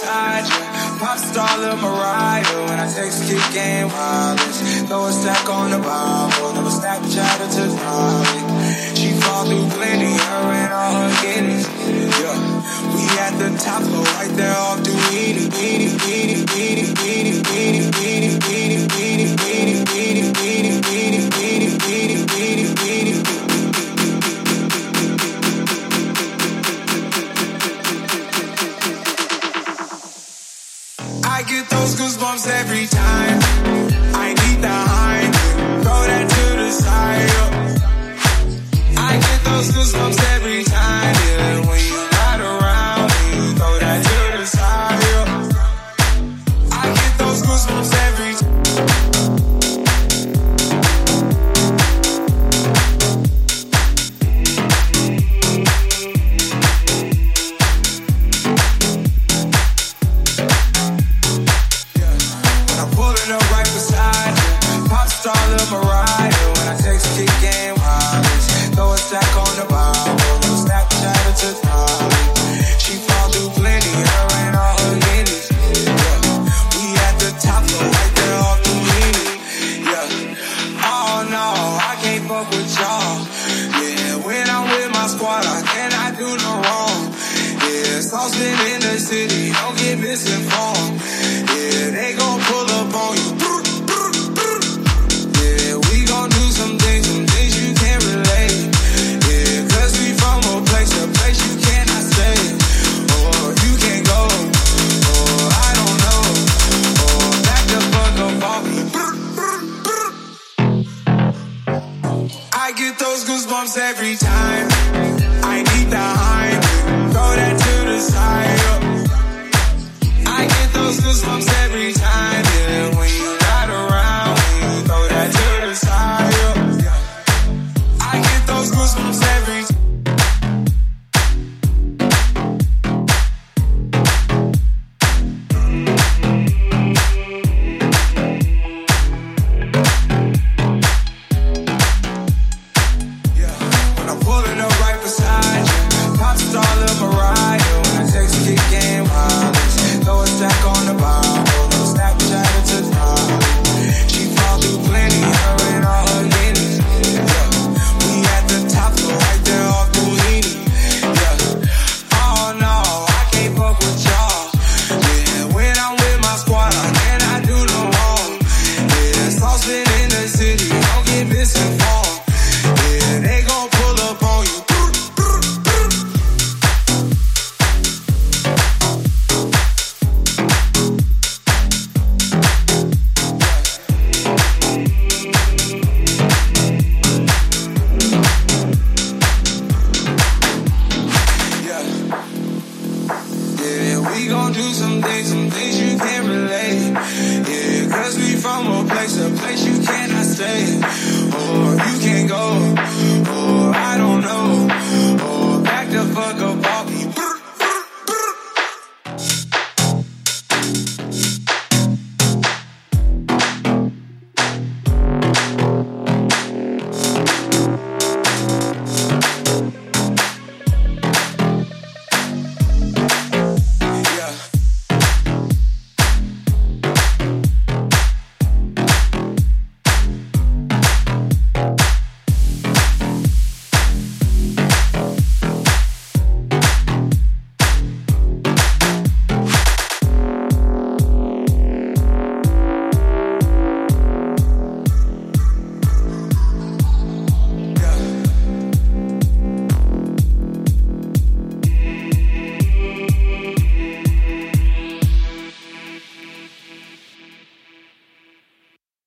Right beside you, pop star Lil Mariah. When I text kick game wireless, throw a stack on the Bible, never Snapchat her to. She fall through plenty, her and all I get those goosebumps every time. I need the high, throw that to the side. I get those goosebumps every time. Saucepan in the city, don't get misinformed. Yeah, they gon' pull up on you. Yeah, we gon' do some things, some things you can't relate. Yeah, cause we from a place, a place you cannot stay. Or you can't go. Or I don't know. Or. I get those goosebumps every time. Right beside you, pop star Lil Mariah. When I text kick game wireless, throw a stack on the Bible, no Snapchat her to Molly. She fall through plenty, her and all her guineas. Yeah, we at the top floor, right there off the Weenie. Yeah, oh no, I can't fuck with y'all. We gon' do some things, some things you can't relate. Yeah, cause we from a place, a place you cannot stay. Or you can't go.